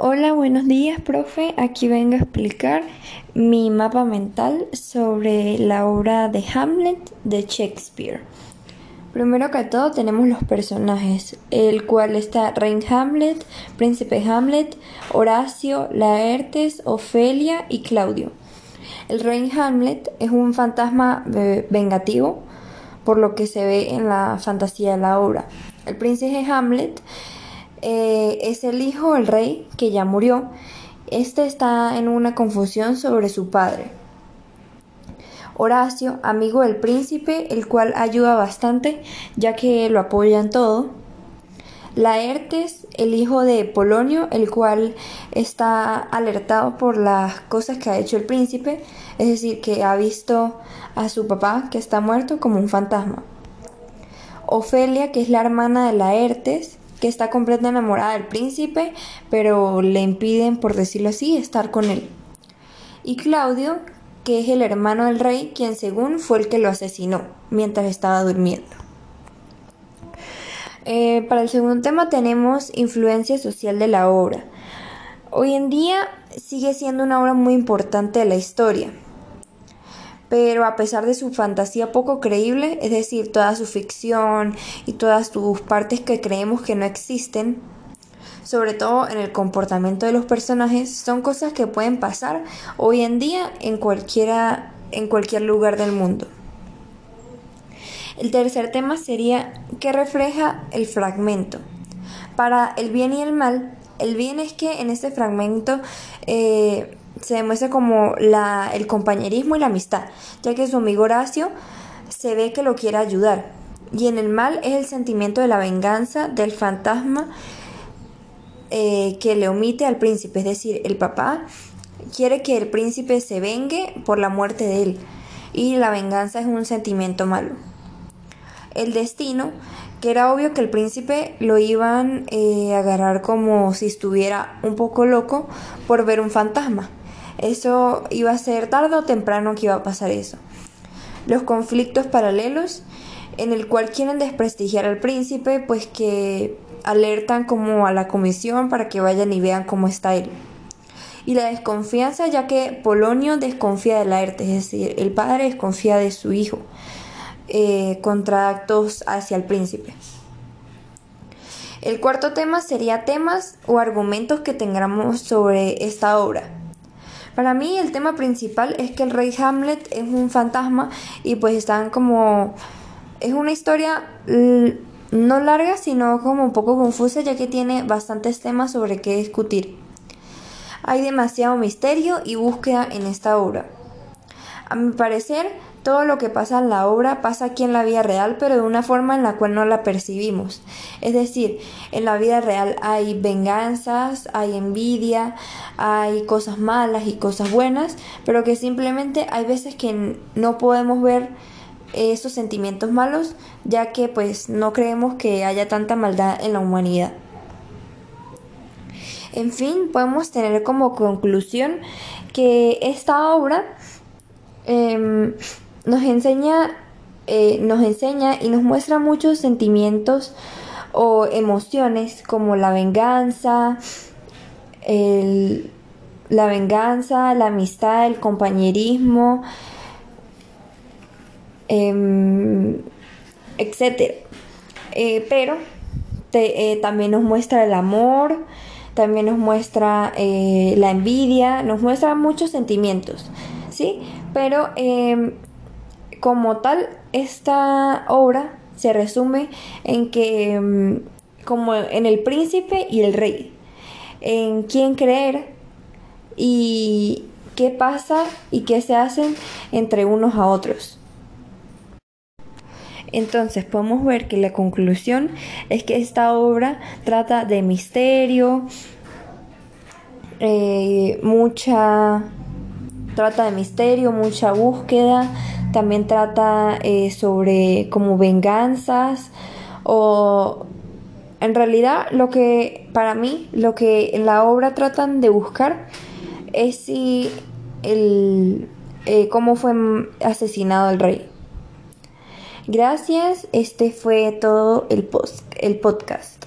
Hola, buenos días, profe. Aquí vengo a explicar mi mapa mental sobre la obra de Hamlet de Shakespeare. Primero que todo tenemos los personajes, el cual está Rein Hamlet, Príncipe Hamlet, Horacio, Laertes, Ofelia y Claudio. El Rey Hamlet es un fantasma vengativo, por lo que se ve en la fantasía de la obra. El príncipe Hamlet eh, es el hijo del rey que ya murió. Este está en una confusión sobre su padre. Horacio, amigo del príncipe, el cual ayuda bastante ya que lo apoya en todo. Laertes, el hijo de Polonio, el cual está alertado por las cosas que ha hecho el príncipe, es decir, que ha visto a su papá que está muerto como un fantasma. Ofelia, que es la hermana de Laertes, que está completamente enamorada del príncipe, pero le impiden, por decirlo así, estar con él. Y Claudio, que es el hermano del rey, quien según fue el que lo asesinó mientras estaba durmiendo. Eh, para el segundo tema tenemos influencia social de la obra. Hoy en día sigue siendo una obra muy importante de la historia pero a pesar de su fantasía poco creíble, es decir, toda su ficción y todas sus partes que creemos que no existen, sobre todo en el comportamiento de los personajes, son cosas que pueden pasar hoy en día en, cualquiera, en cualquier lugar del mundo. El tercer tema sería ¿qué refleja el fragmento? Para el bien y el mal, el bien es que en este fragmento eh, se demuestra como la, el compañerismo y la amistad, ya que su amigo Horacio se ve que lo quiere ayudar. Y en el mal es el sentimiento de la venganza del fantasma eh, que le omite al príncipe, es decir, el papá quiere que el príncipe se vengue por la muerte de él y la venganza es un sentimiento malo. El destino, que era obvio que el príncipe lo iban eh, a agarrar como si estuviera un poco loco por ver un fantasma. Eso iba a ser tarde o temprano que iba a pasar eso. Los conflictos paralelos en el cual quieren desprestigiar al príncipe, pues que alertan como a la comisión para que vayan y vean cómo está él. Y la desconfianza, ya que Polonio desconfía de Laerte, es decir, el padre desconfía de su hijo eh, contra actos hacia el príncipe. El cuarto tema sería temas o argumentos que tengamos sobre esta obra. Para mí el tema principal es que el rey Hamlet es un fantasma y pues están como... Es una historia no larga, sino como un poco confusa ya que tiene bastantes temas sobre qué discutir. Hay demasiado misterio y búsqueda en esta obra. A mi parecer, todo lo que pasa en la obra pasa aquí en la vida real, pero de una forma en la cual no la percibimos. Es decir, en la vida real hay venganzas, hay envidia, hay cosas malas y cosas buenas, pero que simplemente hay veces que no podemos ver esos sentimientos malos, ya que pues no creemos que haya tanta maldad en la humanidad. En fin, podemos tener como conclusión que esta obra em, nos enseña, eh, nos enseña y nos muestra muchos sentimientos o emociones como la venganza, la venganza, la amistad, el compañerismo, em, etc. Eh, pero eh, también nos muestra el amor, también nos muestra la envidia, nos muestra muchos sentimientos, ¿sí? Pero em, como tal, esta obra se resume en que, mm, como en el príncipe y el rey, en quién creer y qué pasa y qué se hacen entre unos a otros. Entonces podemos ver que la conclusión es que esta obra trata de misterio, eh, mucha trata de misterio, mucha búsqueda, también trata eh, sobre como venganzas o en realidad lo que para mí lo que en la obra tratan de buscar es si el eh, cómo fue asesinado el rey. Gracias, este fue todo el, post, el podcast.